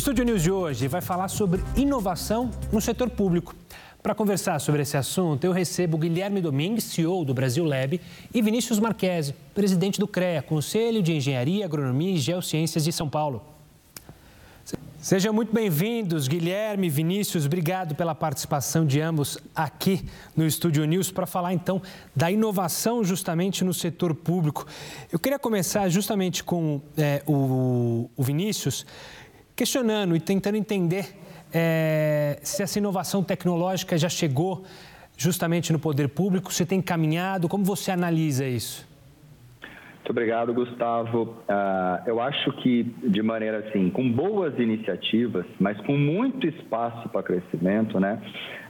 Estúdio News de hoje vai falar sobre inovação no setor público. Para conversar sobre esse assunto, eu recebo Guilherme Domingues, CEO do Brasil Lab, e Vinícius Marquesi, presidente do CREA, Conselho de Engenharia, Agronomia e Geociências de São Paulo. Sejam muito bem-vindos, Guilherme, Vinícius. Obrigado pela participação de ambos aqui no Estúdio News para falar então da inovação justamente no setor público. Eu queria começar justamente com é, o, o Vinícius, questionando e tentando entender é, se essa inovação tecnológica já chegou justamente no poder público, se tem caminhado, como você analisa isso? Muito obrigado, Gustavo. Uh, eu acho que, de maneira assim, com boas iniciativas, mas com muito espaço para crescimento, né?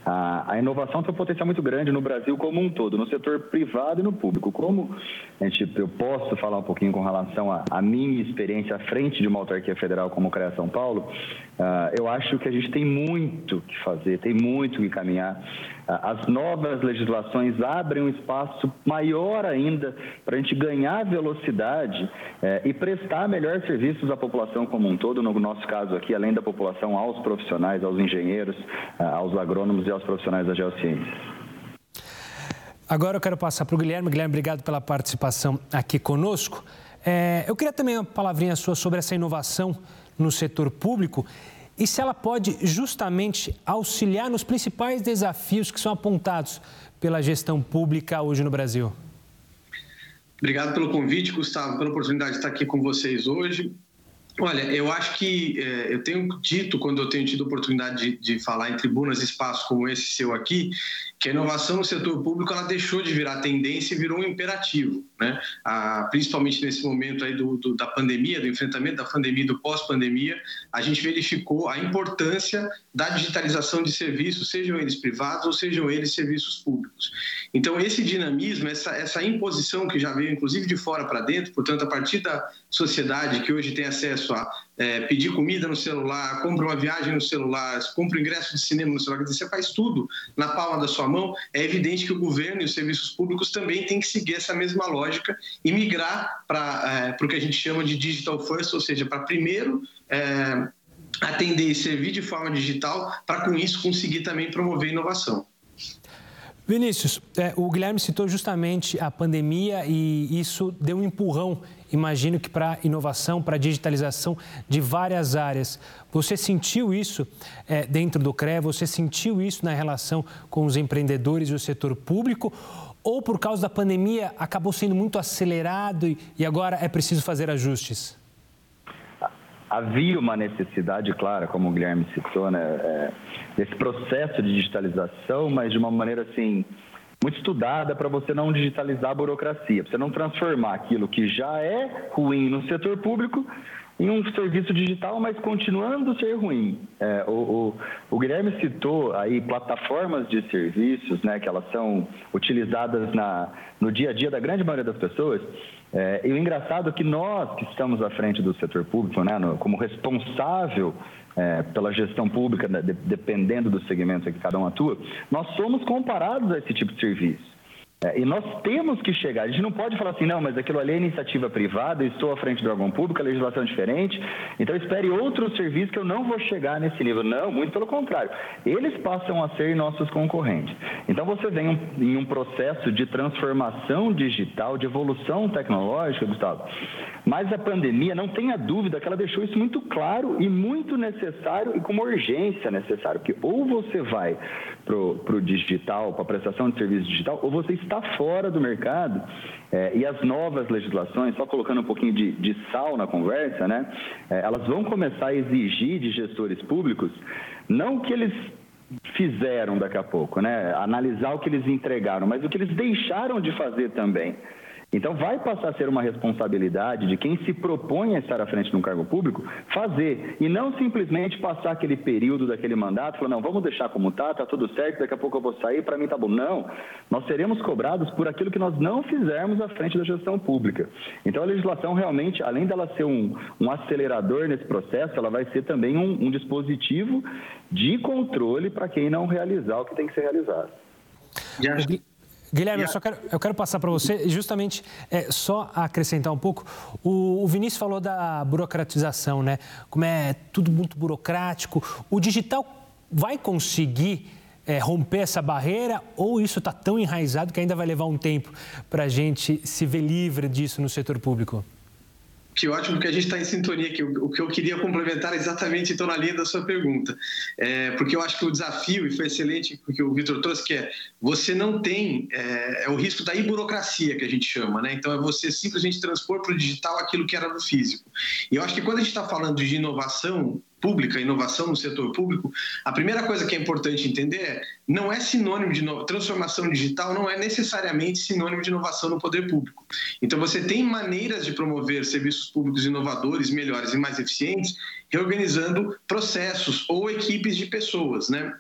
A, a, inovação tem um potencial muito grande no Brasil como um todo, no setor privado e no público. Como a gente, eu posso falar um pouquinho com relação à minha experiência à frente de uma autarquia federal como o CREA São Paulo, uh, eu acho que a gente tem muito que fazer, tem muito que caminhar. As novas legislações abrem um espaço maior ainda para a gente ganhar velocidade uh, e prestar melhores serviços à população como um todo, no nosso caso aqui, além da população, aos profissionais, aos engenheiros, aos agrônomos e aos profissionais da geociência. Agora eu quero passar para o Guilherme. Guilherme, obrigado pela participação aqui conosco. É, eu queria também uma palavrinha sua sobre essa inovação no setor público e se ela pode justamente auxiliar nos principais desafios que são apontados pela gestão pública hoje no Brasil. Obrigado pelo convite, Gustavo, pela oportunidade de estar aqui com vocês hoje. Olha, eu acho que é, eu tenho dito, quando eu tenho tido oportunidade de, de falar em tribunas espaços como esse seu aqui, que a inovação no setor público ela deixou de virar tendência e virou um imperativo, né? Principalmente nesse momento aí do, do, da pandemia, do enfrentamento da pandemia do pós-pandemia, a gente verificou a importância da digitalização de serviços, sejam eles privados ou sejam eles serviços públicos. Então, esse dinamismo, essa, essa imposição que já veio inclusive de fora para dentro, portanto, a partir da sociedade que hoje tem acesso a é, pedir comida no celular, compra uma viagem no celular, compra ingresso de cinema no celular, quer dizer, você faz tudo na palma da sua mão, é evidente que o governo e os serviços públicos também têm que seguir essa mesma lógica e migrar para é, o que a gente chama de digital first, ou seja, para primeiro é, atender e servir de forma digital, para com isso conseguir também promover inovação. Vinícius, é, o Guilherme citou justamente a pandemia e isso deu um empurrão, imagino que para inovação, para digitalização de várias áreas. Você sentiu isso é, dentro do CRE? Você sentiu isso na relação com os empreendedores e o setor público? Ou por causa da pandemia acabou sendo muito acelerado e, e agora é preciso fazer ajustes? havia uma necessidade clara, como o Guilherme citou, né, é, desse processo de digitalização, mas de uma maneira assim muito estudada para você não digitalizar a burocracia, para você não transformar aquilo que já é ruim no setor público em um serviço digital, mas continuando a ser ruim. É, o, o, o, Guilherme citou aí plataformas de serviços, né, que elas são utilizadas na, no dia a dia da grande maioria das pessoas. É, e o engraçado é que nós que estamos à frente do setor público, né, no, como responsável é, pela gestão pública, né, de, dependendo do segmento em que cada um atua, nós somos comparados a esse tipo de serviço. É, e nós temos que chegar, a gente não pode falar assim, não, mas aquilo ali é iniciativa privada, estou à frente do órgão público, a legislação é diferente, então espere outro serviço que eu não vou chegar nesse nível. Não, muito pelo contrário. Eles passam a ser nossos concorrentes. Então você vem em um processo de transformação digital, de evolução tecnológica, Gustavo, mas a pandemia, não tenha dúvida que ela deixou isso muito claro e muito necessário e com uma urgência necessária, porque ou você vai para o digital, para a prestação de serviço digital, ou você está fora do mercado. É, e as novas legislações, só colocando um pouquinho de, de sal na conversa, né, é, elas vão começar a exigir de gestores públicos, não que eles fizeram daqui a pouco, né, analisar o que eles entregaram, mas o que eles deixaram de fazer também. Então, vai passar a ser uma responsabilidade de quem se propõe a estar à frente de um cargo público fazer, e não simplesmente passar aquele período daquele mandato, falar, não, vamos deixar como está, está tudo certo, daqui a pouco eu vou sair, para mim está bom. Não, nós seremos cobrados por aquilo que nós não fizermos à frente da gestão pública. Então, a legislação realmente, além dela ser um, um acelerador nesse processo, ela vai ser também um, um dispositivo de controle para quem não realizar o que tem que ser realizado. Guilherme, eu, só quero, eu quero passar para você, justamente, é, só acrescentar um pouco. O, o, Vinícius falou da burocratização, né? Como é tudo muito burocrático. O digital vai conseguir é, romper essa barreira ou isso está tão enraizado que ainda vai levar um tempo para a gente se ver livre disso no setor público? Que ótimo que a gente está em sintonia aqui. O que eu queria complementar exatamente então na linha da sua pergunta, é, porque eu acho que o desafio e foi excelente o que o Vitor trouxe que é você não tem é, é, o risco da burocracia que a gente chama, né? Então é você simplesmente transpor para o digital aquilo que era no físico. E eu acho que quando a gente está falando de inovação pública, inovação no setor público, a primeira coisa que é importante entender é não é sinônimo de transformação digital, não é necessariamente sinônimo de inovação no poder público. Então você tem maneiras de promover serviços públicos inovadores, melhores e mais eficientes, reorganizando processos ou equipes de pessoas, né?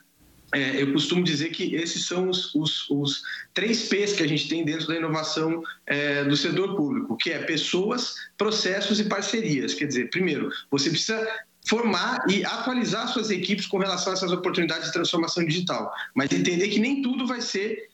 É, eu costumo dizer que esses são os, os, os, três P's que a gente tem dentro da inovação é, do setor público, que é pessoas, processos e parcerias. Quer dizer, primeiro, você precisa formar e atualizar suas equipes com relação a essas oportunidades de transformação digital, mas entender que nem tudo vai ser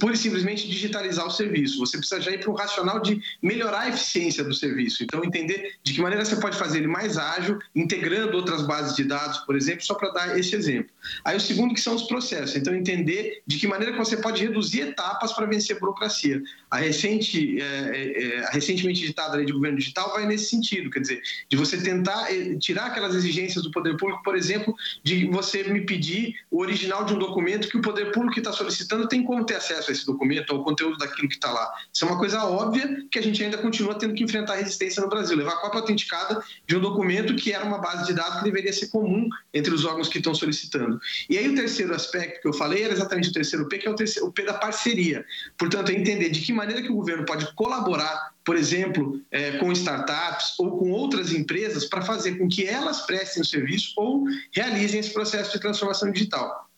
pura e simplesmente digitalizar o serviço. Você precisa já ir para um racional de melhorar a eficiência do serviço. Então, entender de que maneira você pode fazer ele mais ágil, integrando outras bases de dados, por exemplo, só para dar esse exemplo. Aí o segundo que são os processos. Então, entender de que maneira que você pode reduzir etapas para vencer a burocracia. A, recente, é, é, é, a recentemente editada lei de governo digital vai nesse sentido, quer dizer, de você tentar é, tirar aquelas exigências do poder público, por exemplo, de você me pedir o original de um documento que o poder público que está solicitando tem como ter acesso a esse documento, ao conteúdo daquilo que está lá. Isso é uma coisa óbvia que a gente ainda continua tendo que enfrentar resistência no Brasil. Levar a cópia autenticada de um documento que era uma base de dados que deveria ser comum entre os órgãos que estão solicitando. E aí o terceiro aspecto que eu falei era exatamente o terceiro P, que é o, terceiro, o P da parceria. Portanto, é entender de que maneira que o governo pode colaborar por exemplo, é, com startups ou com outras empresas para fazer com que elas prestem o serviço ou realizem esse processo de transformação digital.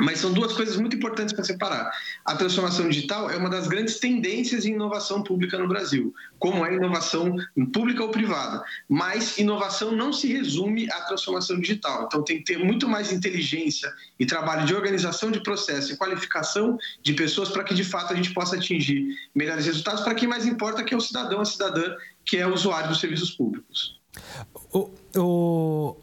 Mas são duas coisas muito importantes para separar. A transformação digital é uma das grandes tendências em inovação pública no Brasil, como é inovação pública ou privada. Mas inovação não se resume à transformação digital. Então tem que ter muito mais inteligência e trabalho de organização de processo e qualificação de pessoas para que de fato a gente possa atingir melhores resultados para quem mais importa que é o cidadão, a cidadã, que é usuário dos serviços públicos. O, o,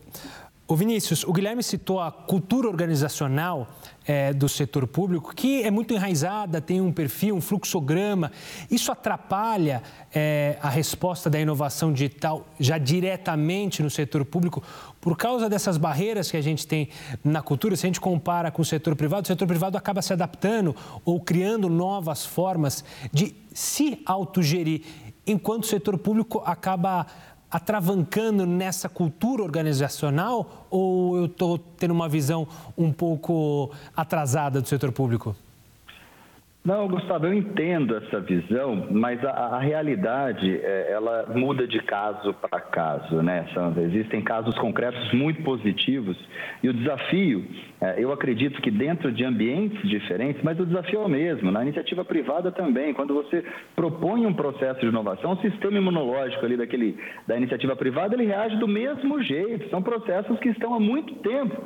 o Vinícius, o Guilherme citou a cultura organizacional é, do setor público, que é muito enraizada, tem um perfil, um fluxograma. Isso atrapalha é, a resposta da inovação digital já diretamente no setor público por causa dessas barreiras que a gente tem na cultura. Se a gente compara com o setor privado, o setor privado acaba se adaptando ou criando novas formas de se autogerir, enquanto o setor público acaba atravancando nessa cultura organizacional ou eu estou tendo uma visão um pouco atrasada do setor público? Não, Gustavo, eu entendo essa visão, mas a, a realidade é, ela muda de caso para caso, né, Sandra? Existem casos concretos muito positivos e o desafio, é, eu acredito que dentro de ambientes diferentes, mas o desafio é o mesmo. Na iniciativa privada também, quando você propõe um processo de inovação, o sistema imunológico ali daquele da iniciativa privada ele reage do mesmo jeito. São processos que estão há muito tempo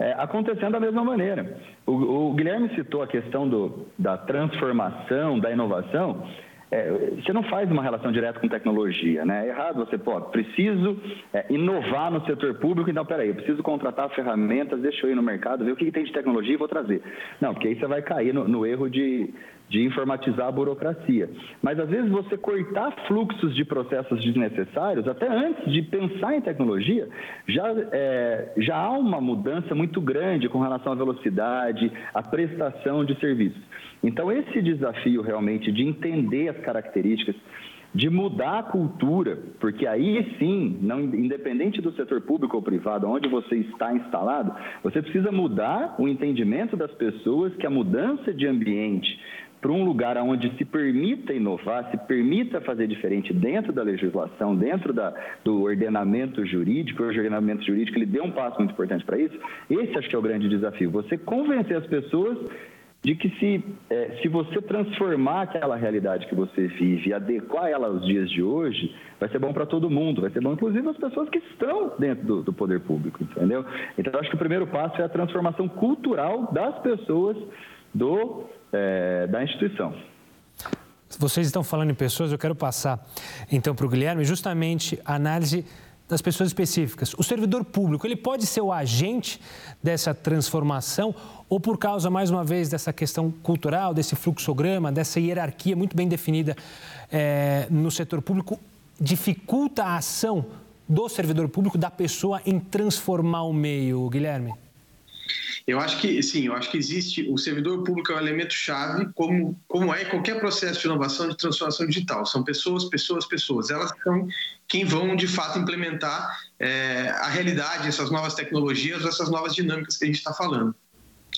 é, acontecendo da mesma maneira. O, o, Guilherme citou a questão do, da transformação, da inovação. É, você não faz uma relação direta com tecnologia, né? É errado você, pô, preciso é, inovar no setor público, então, peraí, eu preciso contratar ferramentas, deixa eu ir no mercado, ver o que, que tem de tecnologia e vou trazer. Não, porque aí você vai cair no, no erro de, de informatizar a burocracia. Mas às vezes você cortar fluxos de processos desnecessários, até antes de pensar em tecnologia, já, é, já há uma mudança muito grande com relação à velocidade, à prestação de serviços. Então, esse desafio realmente de entender as características de mudar a cultura, porque aí sim, não, independente do setor público ou privado, onde você está instalado, você precisa mudar o entendimento das pessoas que a mudança de ambiente para um lugar onde se permita inovar, se permita fazer diferente dentro da legislação, dentro da, do ordenamento jurídico, o ordenamento jurídico ele deu um passo muito importante para isso. Esse acho que é o grande desafio, você convencer as pessoas de que se, é, se você transformar aquela realidade que você vive e adequar ela aos dias de hoje, vai ser bom para todo mundo, vai ser bom inclusive as pessoas que estão dentro do, do poder público, entendeu? Então, acho que o primeiro passo é a transformação cultural das pessoas do é, da instituição. Vocês estão falando em pessoas, eu quero passar então para o Guilherme justamente a análise das pessoas específicas. O servidor público, ele pode ser o agente dessa transformação ou por causa, mais uma vez, dessa questão cultural, desse fluxograma, dessa hierarquia muito bem definida é, no setor público, dificulta a ação do servidor público, da pessoa em transformar o meio, Guilherme? Eu acho que, sim, eu acho que existe, o servidor público é um elemento chave, como, como é qualquer processo de inovação, de transformação digital. São pessoas, pessoas, pessoas. Elas são quem vão, de fato, implementar é, a realidade, essas novas tecnologias, essas novas dinâmicas que a gente está falando.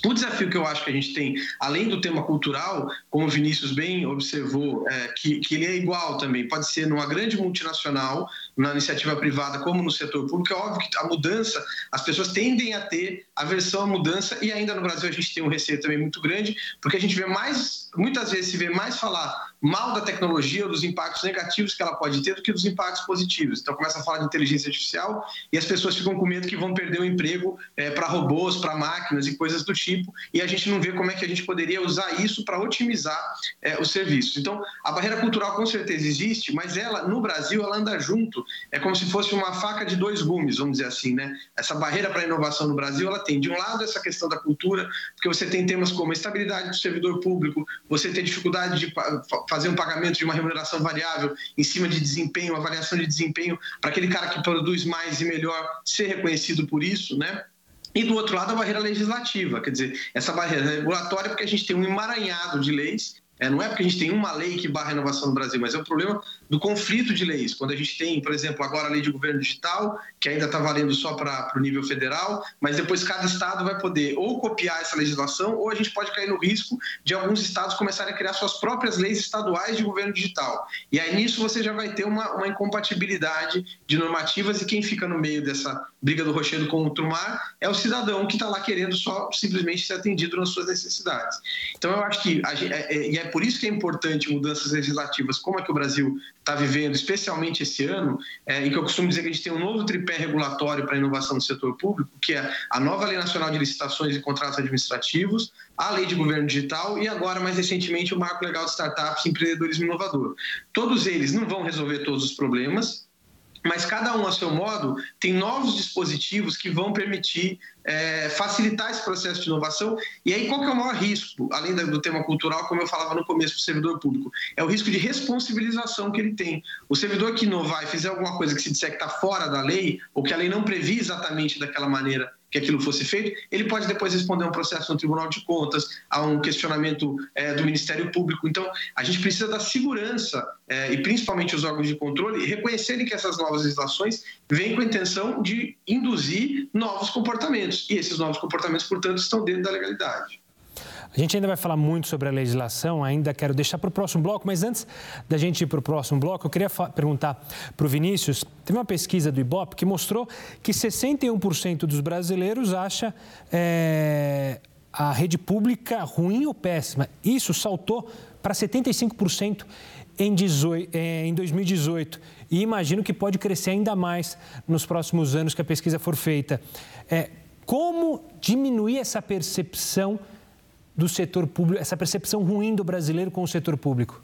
O desafio que eu acho que a gente tem, além do tema cultural, como o Vinícius bem observou, é, que, que ele é igual também, pode ser numa grande multinacional, na iniciativa privada como no setor público, é óbvio que a mudança, as pessoas tendem a ter aversão à mudança e ainda no Brasil a gente tem um receio também muito grande, porque a gente vê mais, muitas vezes se vê mais falar mal da tecnologia ou dos impactos negativos que ela pode ter do que dos impactos positivos. Então começa a falar de inteligência artificial e as pessoas ficam com medo que vão perder o emprego é, para robôs, para máquinas e coisas do tipo, e a gente não vê como é que a gente poderia usar isso para otimizar é, os serviços. Então a barreira cultural com certeza existe, mas ela no Brasil ela anda junto é como se fosse uma faca de dois gumes, vamos dizer assim, né? Essa barreira para a inovação no Brasil, ela tem de um lado essa questão da cultura, porque você tem temas como a estabilidade do servidor público, você tem dificuldade de fazer um pagamento de uma remuneração variável em cima de desempenho, avaliação de desempenho, para aquele cara que produz mais e melhor ser reconhecido por isso, né? E do outro lado, a barreira legislativa, quer dizer, essa barreira regulatória, porque a gente tem um emaranhado de leis é, não é porque a gente tem uma lei que barra a inovação no Brasil, mas é o problema do conflito de leis. Quando a gente tem, por exemplo, agora a lei de governo digital, que ainda está valendo só para o nível federal, mas depois cada estado vai poder ou copiar essa legislação, ou a gente pode cair no risco de alguns estados começarem a criar suas próprias leis estaduais de governo digital. E aí nisso você já vai ter uma, uma incompatibilidade de normativas e quem fica no meio dessa briga do rochedo contra o mar é o cidadão que está lá querendo só simplesmente ser atendido nas suas necessidades. Então eu acho que, a, é, é, e é por isso que é importante mudanças legislativas, como é que o Brasil está vivendo, especialmente esse ano, é, em que eu costumo dizer que a gente tem um novo tripé regulatório para a inovação no setor público, que é a nova Lei Nacional de Licitações e Contratos Administrativos, a Lei de Governo Digital e agora, mais recentemente, o Marco Legal de Startups e Empreendedorismo Inovador. Todos eles não vão resolver todos os problemas, mas cada um a seu modo tem novos dispositivos que vão permitir é, facilitar esse processo de inovação. E aí, qual que é o maior risco, além do tema cultural, como eu falava no começo, do servidor público? É o risco de responsabilização que ele tem. O servidor que inovar e fizer alguma coisa que se disser que está fora da lei, ou que a lei não previa exatamente daquela maneira que aquilo fosse feito, ele pode depois responder a um processo no Tribunal de Contas, a um questionamento é, do Ministério Público. Então, a gente precisa da segurança é, e principalmente os órgãos de controle reconhecerem que essas novas legislações vêm com a intenção de induzir novos comportamentos. E esses novos comportamentos, portanto, estão dentro da legalidade. A gente ainda vai falar muito sobre a legislação, ainda quero deixar para o próximo bloco, mas antes da gente ir para o próximo bloco, eu queria perguntar para o Vinícius. Teve uma pesquisa do Ibope que mostrou que 61% dos brasileiros acha é, a rede pública ruim ou péssima. Isso saltou para 75% em, 18, é, em 2018 e imagino que pode crescer ainda mais nos próximos anos que a pesquisa for feita. É, como diminuir essa percepção do setor público, essa percepção ruim do brasileiro com o setor público?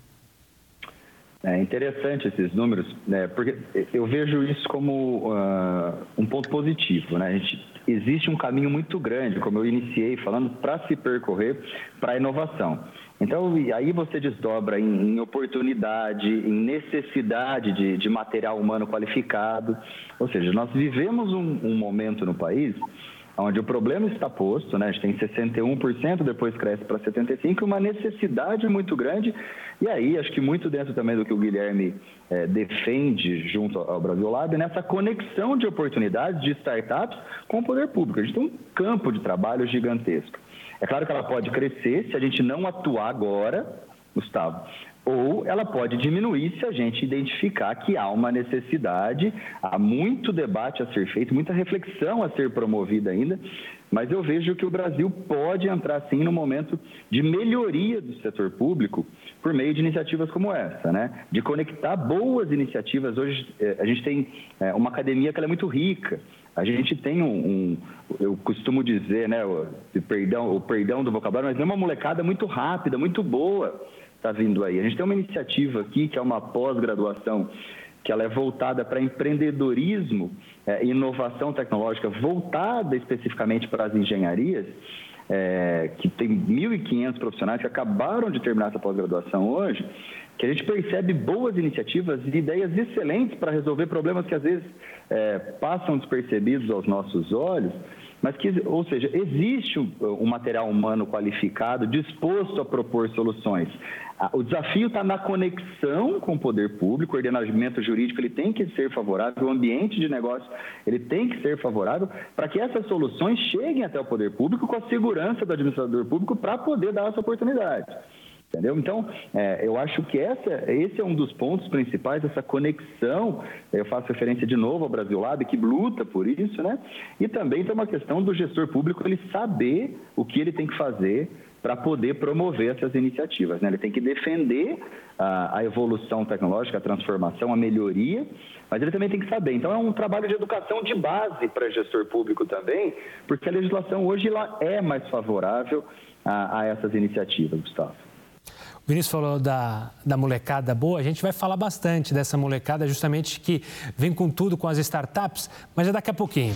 É interessante esses números, né? porque eu vejo isso como uh, um ponto positivo. Né? A gente, existe um caminho muito grande, como eu iniciei falando, para se percorrer para a inovação. Então, aí você desdobra em, em oportunidade, em necessidade de, de, material humano qualificado. Ou seja, nós vivemos um, um momento no país onde o problema está posto, né? a gente tem 61%, depois cresce para 75%, uma necessidade muito grande, e aí acho que muito dentro também do que o Guilherme é, defende junto ao Brasil Lab, nessa conexão de oportunidades de startups com o poder público. A gente tem um campo de trabalho gigantesco. É claro que ela pode crescer se a gente não atuar agora, Gustavo, ou ela pode diminuir se a gente identificar que há uma necessidade, há muito debate a ser feito, muita reflexão a ser promovida ainda, mas eu vejo que o Brasil pode entrar sim no momento de melhoria do setor público por meio de iniciativas como essa, né? De conectar boas iniciativas. Hoje eh, a gente tem eh, uma academia que é muito rica, A gente tem um, um eu costumo dizer, né, o perdão, o perdão do vocabulário, mas é uma molecada muito rápida, muito boa está vindo aí. A gente tem uma iniciativa aqui que é uma pós-graduação que ela é voltada para empreendedorismo é, e inovação tecnológica, voltada especificamente para as engenharias, é, que tem 1.500 profissionais que acabaram de terminar essa pós-graduação hoje, que a gente percebe boas iniciativas e ideias excelentes para resolver problemas que às vezes é, passam despercebidos aos nossos olhos, mas que, ou seja, existe um material humano qualificado disposto a propor soluções. O desafio está na conexão com o poder público, o ordenamento jurídico ele tem que ser favorável, o ambiente de negócio ele tem que ser favorável para que essas soluções cheguem até o poder público com a segurança do administrador público para poder dar essa oportunidade. Entendeu? Então, é, eu acho que essa, esse é um dos pontos principais, essa conexão. Eu faço referência de novo ao Brasil Lab, que luta por isso, né? E também tem uma questão do gestor público ele saber o que ele tem que fazer para poder promover essas iniciativas. Né? Ele tem que defender a, a, evolução tecnológica, a transformação, a melhoria, mas ele também tem que saber. Então, é um trabalho de educação de base para gestor público também, porque a legislação hoje ela é mais favorável a, a essas iniciativas, Gustavo. O Vinícius falou da, da molecada boa, a gente vai falar bastante dessa molecada, justamente que vem com tudo com as startups, mas é daqui a pouquinho.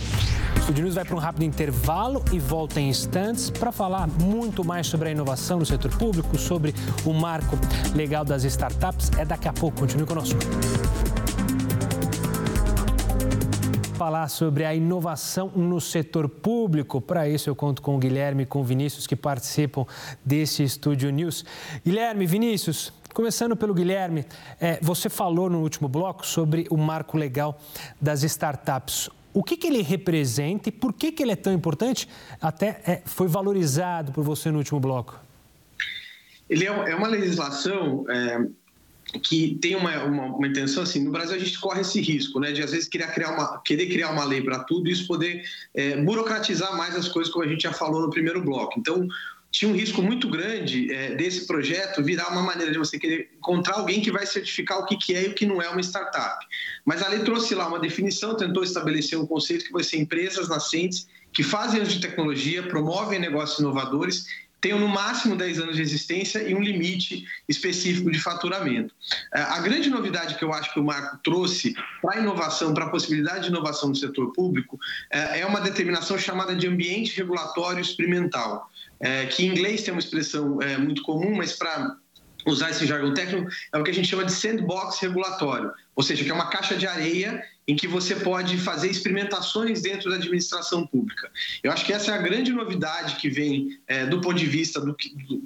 O Estúdio News vai para um rápido intervalo e volta em instantes para falar muito mais sobre a inovação no setor público, sobre o marco legal das startups. É daqui a pouco, continue conosco falar sobre a inovação no setor público. Para isso, eu conto com o Guilherme e com o Vinícius, que participam desse Estúdio News. Guilherme, Vinícius, Começando pelo Guilherme, é, você falou no último bloco sobre o marco legal das startups. O que, ele representa e por que, ele é tão importante? Até é, foi valorizado por você no último bloco. Ele é, é uma legislação que tem uma, uma, uma, intenção assim, no Brasil a gente corre esse risco, né, de às vezes querer criar uma, querer criar uma lei para tudo e isso poder é, burocratizar mais as coisas, como a gente já falou no primeiro bloco. Então, tinha um risco muito grande é, desse projeto virar uma maneira de você querer encontrar alguém que vai certificar o que, que é e o que não é uma startup. Mas a lei trouxe lá uma definição, tentou estabelecer um conceito que vai ser empresas nascentes que fazem uso de tecnologia, promovem negócios inovadores tenham no máximo 10 anos de existência e um limite específico de faturamento. É, a grande novidade que eu acho que o Marco trouxe para a inovação, para a possibilidade de inovação no setor público, é, é uma determinação chamada de ambiente regulatório experimental, é, que em inglês tem uma expressão muito comum, mas para usar esse jargão técnico, é o que a gente chama de sandbox regulatório, ou seja, que é uma caixa de areia em que você pode fazer experimentações dentro da administração pública. Eu acho que essa é a grande novidade que vem é, do ponto de vista do,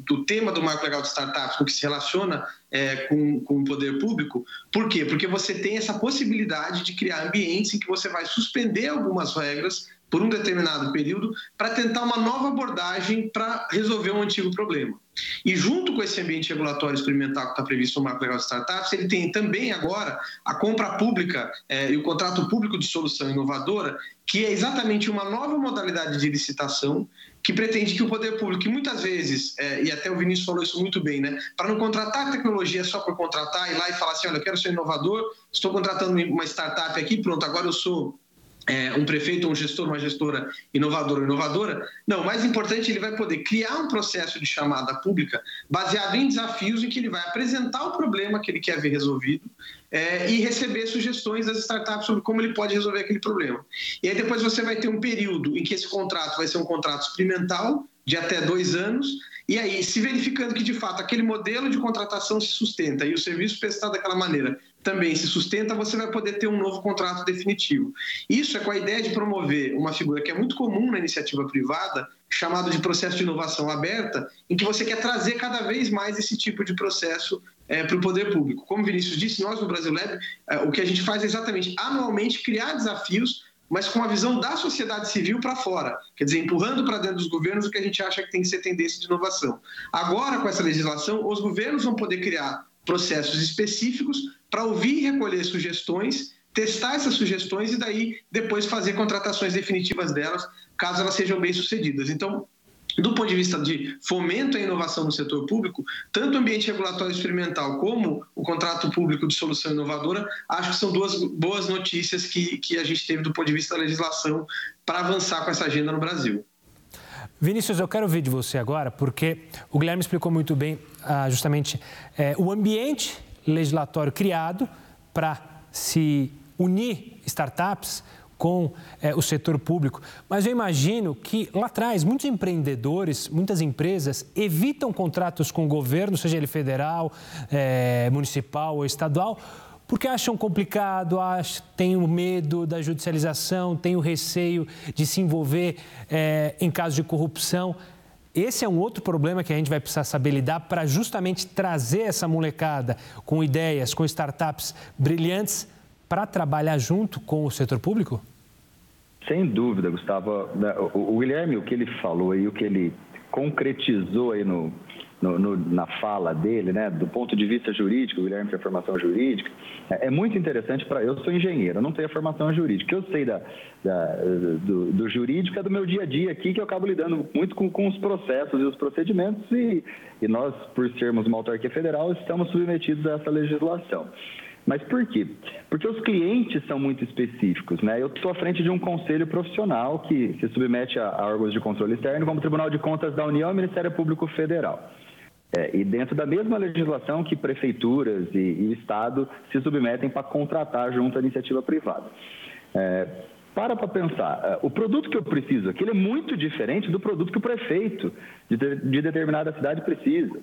do, tema do marco legal de startups, no que se relaciona é, com, com o poder público. Por quê? Porque você tem essa possibilidade de criar ambientes em que você vai suspender algumas regras por um determinado período para tentar uma nova abordagem para resolver um antigo problema. E junto com esse ambiente regulatório experimental que está previsto no Marco Legal de Startups, ele tem também agora a compra pública é, e o contrato público de solução inovadora, que é exatamente uma nova modalidade de licitação que pretende que o poder público, que muitas vezes, é, e até o Vinícius falou isso muito bem, né, para não contratar tecnologia só por contratar, ir lá e falar assim, olha, eu quero ser inovador, estou contratando uma startup aqui, pronto, agora eu sou é, um prefeito, um gestor, uma gestora inovadora ou inovadora. Não, mais importante, ele vai poder criar um processo de chamada pública baseado em desafios em que ele vai apresentar o problema que ele quer ver resolvido é, e receber sugestões das startups sobre como ele pode resolver aquele problema. E aí depois você vai ter um período em que esse contrato vai ser um contrato experimental de até dois anos, e aí, se verificando que de fato aquele modelo de contratação se sustenta e o serviço prestado daquela maneira também se sustenta, você vai poder ter um novo contrato definitivo. Isso é com a ideia de promover uma figura que é muito comum na iniciativa privada, chamado de processo de inovação aberta, em que você quer trazer cada vez mais esse tipo de processo é, para o poder público. Como o Vinícius disse, nós no Brasil Lab, é, o que a gente faz é exatamente anualmente criar desafios mas com a visão da sociedade civil para fora, quer dizer, empurrando para dentro dos governos o que a gente acha que tem que ser tendência de inovação. Agora, com essa legislação, os governos vão poder criar processos específicos para ouvir e recolher sugestões, testar essas sugestões e daí depois fazer contratações definitivas delas, caso elas sejam bem sucedidas. Então, do ponto de vista de fomento à inovação no setor público, tanto o ambiente regulatório experimental como o contrato público de solução inovadora, acho que são duas boas notícias que, que a gente teve do ponto de vista da legislação para avançar com essa agenda no Brasil. Vinícius, eu quero ouvir de você agora, porque o Guilherme explicou muito bem ah, justamente é, o ambiente legislatório criado para se unir startups com é, o setor público. Mas eu imagino que lá atrás muitos empreendedores, muitas empresas evitam contratos com o governo, seja ele federal, é, municipal ou estadual, porque acham complicado, acham, têm o medo da judicialização, têm o receio de se envolver é, em casos de corrupção. Esse é um outro problema que a gente vai precisar saber lidar para justamente trazer essa molecada com ideias, com startups brilhantes para trabalhar junto com o setor público? Sem dúvida, Gustavo. O Guilherme, o que ele falou aí, o que ele concretizou aí no, no, no, na fala dele, né, do ponto de vista jurídico, o Guilherme tem formação jurídica, é, é muito interessante para. Eu sou engenheiro, eu não tenho a formação jurídica. Eu sei da, da do, do, jurídico é do meu dia a dia aqui, que eu acabo lidando muito com, com os processos e os procedimentos, e, e nós, por sermos uma autarquia federal, estamos submetidos a essa legislação. Mas por quê? Porque os clientes são muito específicos. Né? Eu estou à frente de um conselho profissional que se submete a, a órgãos de controle externo, como o Tribunal de Contas da União e o Ministério Público Federal. É, e dentro da mesma legislação que prefeituras e, e Estado se submetem para contratar junto à iniciativa privada. É, para para pensar, é, o produto que eu preciso aqui é muito diferente do produto que o prefeito de, de determinada cidade precisa.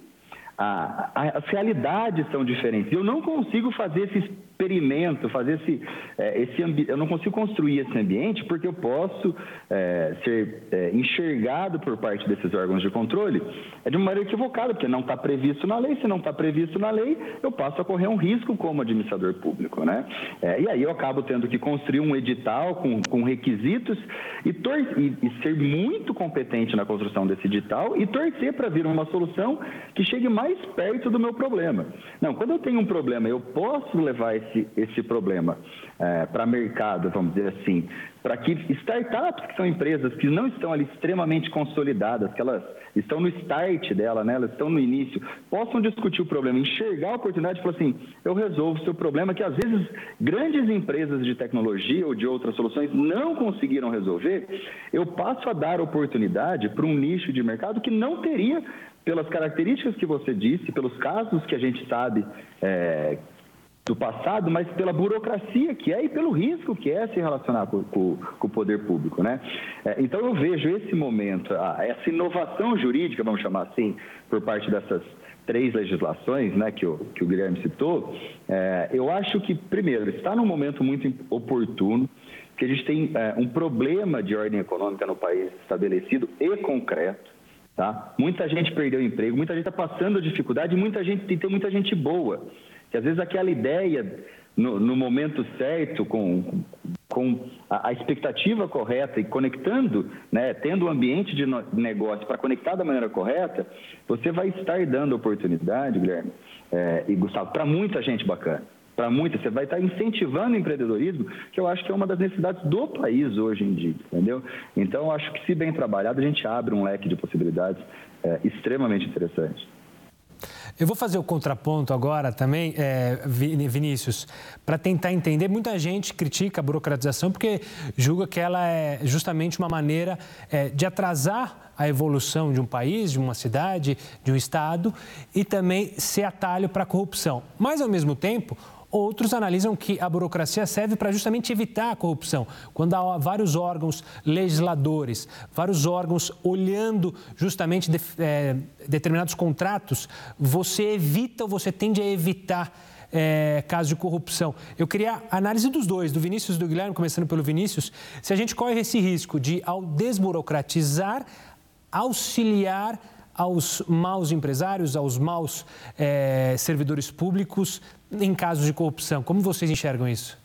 A, a, as realidades são diferentes. Eu não consigo fazer esse experimento, fazer esse, é, esse eu não consigo construir esse ambiente porque eu posso é, ser é, enxergado por parte desses órgãos de controle é de uma maneira equivocada, porque não está previsto na lei. Se não está previsto na lei, eu passo a correr um risco como administrador público, né? É, e aí eu acabo tendo que construir um edital com, com requisitos e, e, e ser muito competente na construção desse edital e torcer para vir uma solução que chegue mais perto do meu problema. Não, quando eu tenho um problema, eu posso levar esse problema é, para mercado, vamos dizer assim, para que startups, que são empresas que não estão ali extremamente consolidadas, que elas estão no start dela, né, elas estão no início, possam discutir o problema, enxergar a oportunidade e falar assim, eu resolvo o seu problema, que às vezes grandes empresas de tecnologia ou de outras soluções não conseguiram resolver, eu passo a dar oportunidade para um nicho de mercado que não teria pelas características que você disse, pelos casos que a gente sabe é, do passado, mas pela burocracia que é e pelo risco que é se relacionar com, com, com o poder público, né? É, então eu vejo esse momento, essa inovação jurídica, vamos chamar assim, por parte dessas três legislações, né, que o, que o Guilherme citou, é, eu acho que primeiro está num momento muito oportuno, que a gente tem é, um problema de ordem econômica no país estabelecido e concreto. Tá? Muita gente perdeu emprego, muita gente está passando dificuldade, muita gente tem muita gente boa. Que às vezes aquela ideia no, no momento certo, com, com a, a, expectativa correta e conectando, né, tendo o um ambiente de negócio para conectar da maneira correta, você vai estar dando oportunidade, Guilherme é, e Gustavo, para muita gente bacana para muitas, você vai estar incentivando o empreendedorismo, que eu acho que é uma das necessidades do país hoje em dia, entendeu? Então, acho que se bem trabalhado, a gente abre um leque de possibilidades é, extremamente interessantes. Eu vou fazer o contraponto agora também, é, Vinícius, para tentar entender. Muita gente critica a burocratização porque julga que ela é justamente uma maneira é, de atrasar a evolução de um país, de uma cidade, de um estado e também ser atalho para a corrupção. Mas, ao mesmo tempo, Outros analisam que a burocracia serve para justamente evitar a corrupção. Quando há vários órgãos legisladores, vários órgãos olhando justamente de, é, determinados contratos, você evita ou você tende a evitar é, casos de corrupção. Eu queria a análise dos dois, do Vinícius e do Guilherme, começando pelo Vinícius, se a gente corre esse risco de, ao desburocratizar, auxiliar aos maus empresários, aos maus é, servidores públicos em casos de corrupção. Como vocês enxergam isso?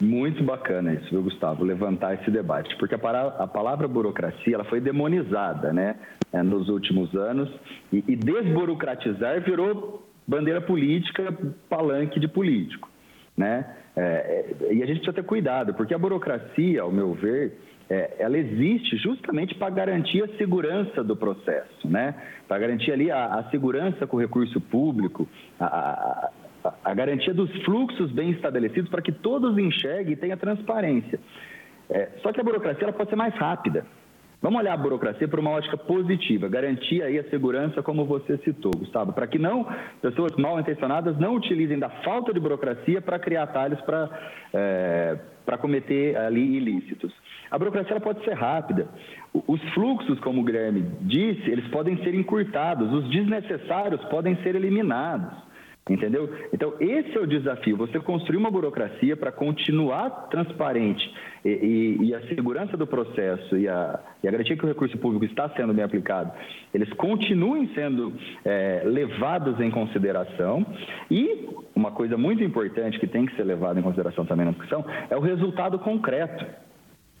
Muito bacana isso, viu, Gustavo, levantar esse debate, porque a, a palavra burocracia ela foi demonizada né, é, nos últimos anos e, e desburocratizar virou bandeira política, palanque de político. Né? É, e a gente precisa ter cuidado, porque a burocracia, ao meu ver, é, ela existe justamente para garantir a segurança do processo, né? Para garantir ali a, a, segurança com o recurso público, a, a, a garantia dos fluxos bem estabelecidos para que todos enxerguem e tenha transparência. É, só que a burocracia ela pode ser mais rápida. Vamos olhar a burocracia por uma ótica positiva, garantir aí a segurança, como você citou, Gustavo, para que não pessoas mal intencionadas não utilizem da falta de burocracia para criar atalhos para é, para cometer ali ilícitos. A burocracia ela pode ser rápida. Os fluxos, como o Guilherme disse, eles podem ser encurtados, os desnecessários podem ser eliminados. Entendeu? Então, esse é o desafio: você construir uma burocracia para continuar transparente e, e, e, a segurança do processo e a, e a, garantia que o recurso público está sendo bem aplicado, eles continuem sendo é, levados em consideração. E uma coisa muito importante que tem que ser levada em consideração também na discussão é o resultado concreto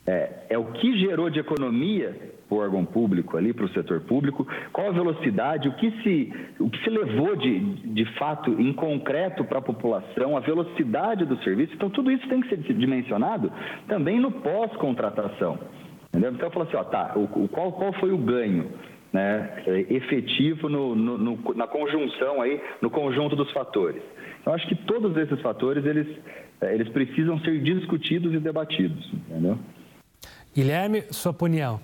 é, é o que gerou de economia para o órgão público ali, para o setor público, qual a velocidade, o que se, o que se levou de, de fato em concreto para a população, a velocidade do serviço. Então, tudo isso tem que ser dimensionado também no pós-contratação. Entendeu? Então, eu falo assim, ó, tá, o, o, qual, qual foi o ganho? Né, efetivo no, no, no, na conjunção aí, no conjunto dos fatores. Eu acho que todos esses fatores, eles, é, eles precisam ser discutidos e debatidos, entendeu? Guilherme, sua opinião.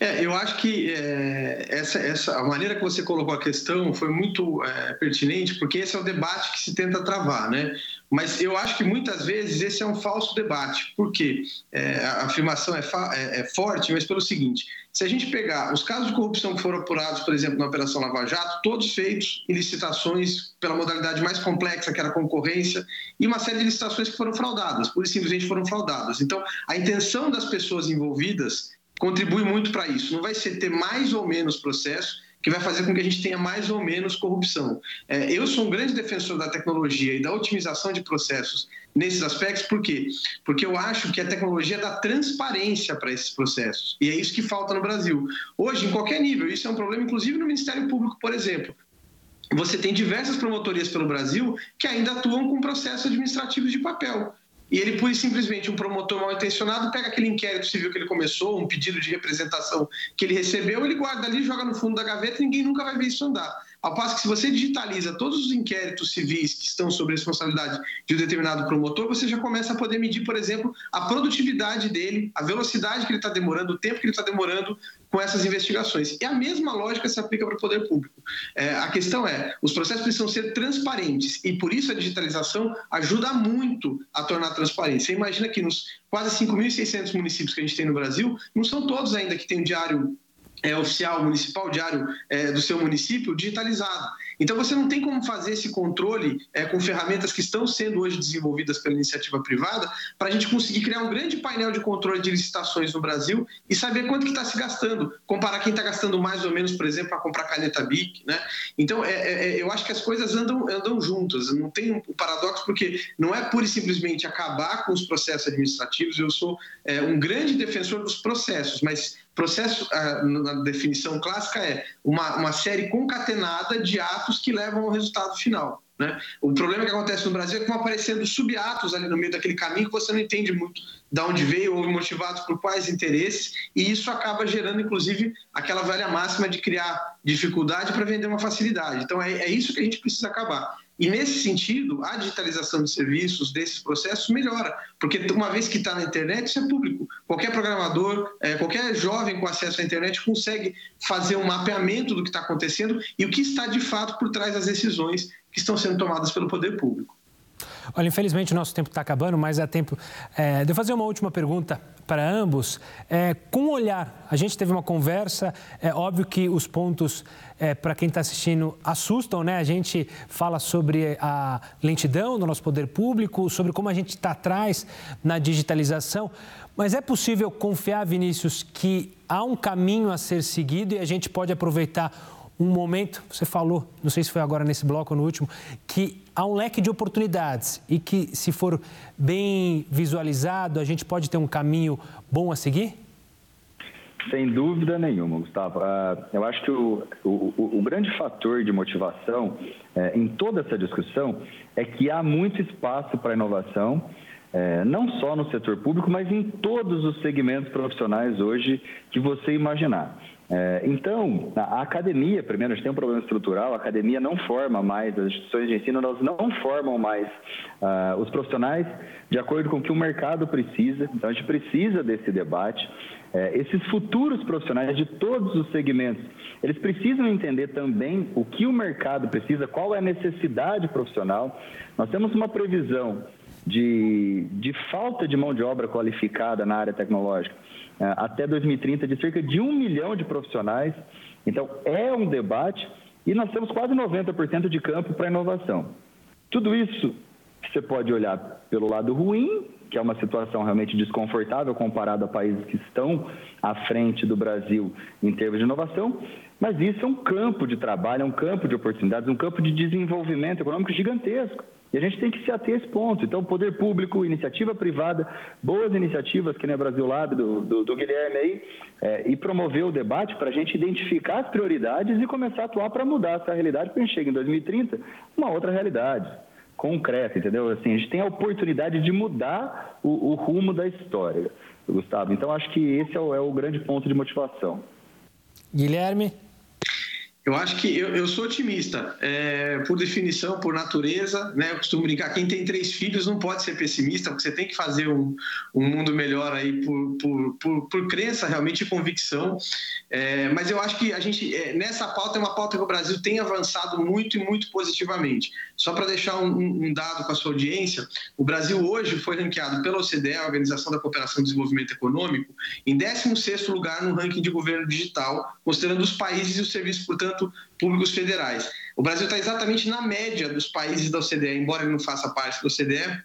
É, eu acho que é, essa, essa, a maneira que você colocou a questão foi muito é, pertinente, porque esse é o debate que se tenta travar, né? Mas eu acho que muitas vezes esse é um falso debate, porque é, a afirmação é, é, é, forte, mas pelo seguinte: se a gente pegar os casos de corrupção que foram apurados, por exemplo, na Operação Lava Jato, todos feitos em licitações pela modalidade mais complexa, que era a concorrência, e uma série de licitações que foram fraudadas, por simplesmente foram fraudadas. Então, a intenção das pessoas envolvidas contribui muito para isso. Não vai ser ter mais ou menos processo que vai fazer com que a gente tenha mais ou menos corrupção. É, eu sou um grande defensor da tecnologia e da otimização de processos nesses aspectos, por quê? Porque eu acho que a tecnologia dá transparência para esses processos, e é isso que falta no Brasil. Hoje, em qualquer nível, isso é um problema, inclusive no Ministério Público, por exemplo. Você tem diversas promotorias pelo Brasil que ainda atuam com processos administrativos de papel e ele, pura e simplesmente, um promotor mal intencionado, pega aquele inquérito civil que ele começou, um pedido de representação que ele recebeu, ele guarda ali, joga no fundo da gaveta e ninguém nunca vai ver isso andar. Ao passo que se você digitaliza todos os inquéritos civis que estão sob responsabilidade de um determinado promotor, você já começa a poder medir, por exemplo, a produtividade dele, a velocidade que ele está demorando, o tempo que ele está demorando com essas investigações. E a mesma lógica se aplica para o poder público. É, a questão é, os processos precisam ser transparentes e por isso a digitalização ajuda muito a tornar transparente. Você imagina que nos quase 5.600 municípios que a gente tem no Brasil, não são todos ainda que têm um diário é, oficial municipal, diário é, do seu município, digitalizado. Então, você não tem como fazer esse controle é, com ferramentas que estão sendo hoje desenvolvidas pela iniciativa privada para a gente conseguir criar um grande painel de controle de licitações no Brasil e saber quanto que está se gastando, comparar quem está gastando mais ou menos, por exemplo, para comprar caneta BIC. Né? Então, é, é, é, eu acho que as coisas andam, andam juntas. Não tem um paradoxo, porque não é pura e simplesmente acabar com os processos administrativos. Eu sou um grande defensor dos processos, mas Processo, ah, na definição clássica, é uma, uma série concatenada de atos que levam ao resultado final. Né? O problema que acontece no Brasil é que vão aparecendo subatos ali no meio daquele caminho que você não entende muito de onde veio ou motivados por quais interesses, e isso acaba gerando, inclusive, aquela velha máxima de criar dificuldade para vender uma facilidade. Então, é, é isso que a gente precisa acabar. E nesse sentido, a digitalização de serviços, desses processos, melhora, porque uma vez que está na internet, isso é público. Qualquer programador, é, qualquer jovem com acesso à internet consegue fazer um mapeamento do que está acontecendo e o que está de fato por trás das decisões que estão sendo tomadas pelo poder público. Olha, infelizmente o nosso tempo está acabando, mas há tempo é, de eu fazer uma última pergunta para ambos. É, com o olhar, a gente teve uma conversa, é óbvio que os pontos, é, para quem está assistindo, assustam, né? A gente fala sobre a lentidão do nosso poder público, sobre como a gente está atrás na digitalização, mas é possível confiar, Vinícius, que há um caminho a ser seguido e a gente pode aproveitar um momento, você falou, não sei se foi agora nesse bloco ou no último, que há um leque de oportunidades e que, se for bem visualizado, a gente pode ter um caminho bom a seguir? Sem dúvida nenhuma, Gustavo. Ah, eu acho que o, o, o grande fator de motivação é, em toda essa discussão é que há muito espaço para inovação é, não só no setor público, mas em todos os segmentos profissionais hoje que você imaginar. É, então, a academia, primeiro, a gente tem um problema estrutural, a academia não forma mais, as instituições de ensino elas não formam mais uh, os profissionais de acordo com o que o mercado precisa, então a gente precisa desse debate. É, esses futuros profissionais de todos os segmentos, eles precisam entender também o que o mercado precisa, qual é a necessidade profissional. Nós temos uma previsão de, de falta de mão de obra qualificada na área tecnológica até 2030 de cerca de um milhão de profissionais. Então, é um debate e nós temos quase 90% de campo para inovação. Tudo isso você pode olhar pelo lado ruim, que é uma situação realmente desconfortável comparado a países que estão à frente do Brasil em termos de inovação, mas isso é um campo de trabalho, é um campo de oportunidades, um campo de desenvolvimento econômico gigantesco. E a gente tem que se ater a esse ponto. Então, poder público, iniciativa privada, boas iniciativas, que nem a Brasil Lab, do, do, do Guilherme aí, é, e promover o debate para a gente identificar as prioridades e começar a atuar para mudar essa realidade, para a gente chegar em 2030 uma outra realidade concreta, entendeu? Assim, a gente tem a oportunidade de mudar o, o rumo da história, Gustavo. Então, acho que esse é o, é o grande ponto de motivação. Guilherme? Eu acho que eu, eu sou otimista, é, por definição, por natureza, né? Eu costumo brincar, quem tem três filhos não pode ser pessimista, porque você tem que fazer um, um mundo melhor aí por, por, por, por crença realmente e convicção. É, mas eu acho que a gente, é, nessa pauta, é uma pauta que o Brasil tem avançado muito e muito positivamente. Só para deixar um, um, dado com a sua audiência, o Brasil hoje foi ranqueado pela OCDE, a Organização da Cooperação e Desenvolvimento Econômico, em 16º lugar no ranking de governo digital, considerando os países e os serviços, portanto, portanto, públicos federais. O Brasil está exatamente na média dos países da OCDE, embora ele não faça parte da OCDE,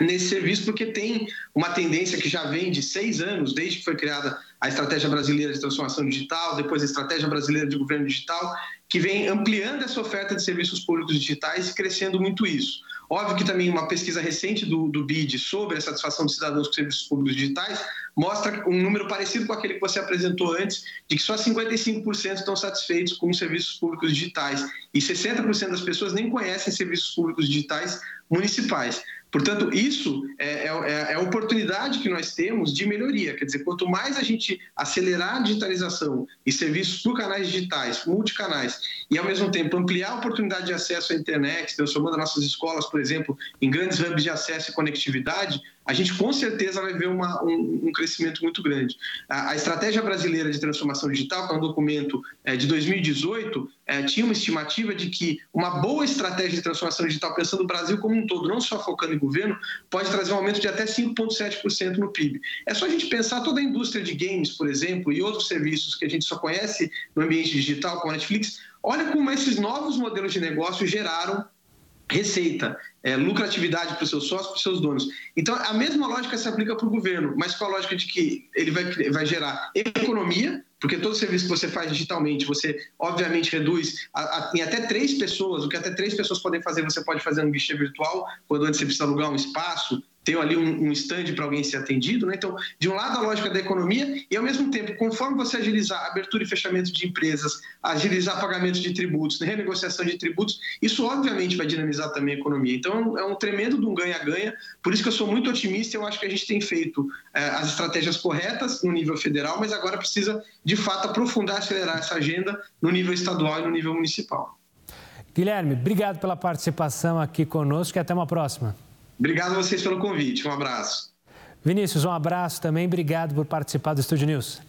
nesse serviço, porque tem uma tendência que já vem de seis anos, desde que foi criada a Estratégia Brasileira de Transformação Digital, depois a Estratégia Brasileira de Governo Digital, que vem ampliando essa oferta de serviços públicos digitais e crescendo muito isso. Óbvio que também uma pesquisa recente do, do BID sobre a satisfação dos cidadãos com serviços públicos digitais mostra um número parecido com aquele que você apresentou antes, de que só 55% estão satisfeitos com os serviços públicos digitais e 60% das pessoas nem conhecem serviços públicos digitais municipais. Portanto, isso é, é, é, a oportunidade que nós temos de melhoria. Quer dizer, quanto mais a gente acelerar a digitalização e serviços por canais digitais, multicanais, e ao mesmo tempo ampliar a oportunidade de acesso à internet, transformando nossas escolas, por exemplo, em grandes hubs de acesso e conectividade, a gente com certeza vai ver uma, um, um, crescimento muito grande. A, a, Estratégia Brasileira de Transformação Digital, que é um documento é, de 2018, é, tinha uma estimativa de que uma boa estratégia de transformação digital, pensando no Brasil como um todo, não só focando em governo, pode trazer um aumento de até 5,7% no PIB. É só a gente pensar toda a indústria de games, por exemplo, e outros serviços que a gente só conhece no ambiente digital, como a Netflix, olha como esses novos modelos de negócio geraram receita, é, lucratividade para os seus sócios, para os seus donos. Então, a mesma lógica se aplica para o governo, mas com a lógica de que ele vai, vai gerar economia, porque todo serviço que você faz digitalmente, você obviamente reduz a, a, em até três pessoas, o que até três pessoas podem fazer, você pode fazer no guichê virtual, quando antes você precisa alugar um espaço, ter ali um, um stand para alguém ser atendido. Né? Então, de um lado, a lógica da economia, e ao mesmo tempo, conforme você agilizar abertura e fechamento de empresas, agilizar pagamento de tributos, renegociação de tributos, isso obviamente vai dinamizar também a economia. Então, é um tremendo de um ganha-ganha. Por isso que eu sou muito otimista. Eu acho que a gente tem feito é, as estratégias corretas no nível federal, mas agora precisa, de fato, aprofundar, acelerar essa agenda no nível estadual e no nível municipal. Guilherme, obrigado pela participação aqui conosco e até uma próxima. Obrigado a vocês pelo convite. Um abraço. Vinícius, um abraço também. Obrigado por participar do Estúdio News.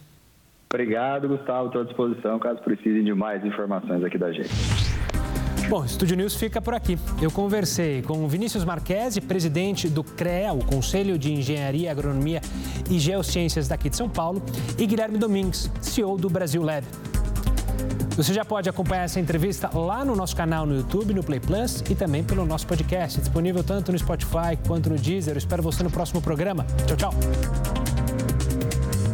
Obrigado, Gustavo. Estou à disposição caso precisem de mais informações aqui da gente. Bom, o Estúdio News fica por aqui. Eu conversei com Vinícius Marquesi, presidente do CREA, o Conselho de Engenharia, Agronomia e Geociências daqui de São Paulo, e Guilherme Domingues, CEO do Brasil Lab. Você já pode acompanhar essa entrevista lá no nosso canal no YouTube, no Play Plus e também pelo nosso podcast, disponível tanto no Spotify quanto no Deezer. Eu espero você no próximo programa. Tchau, tchau.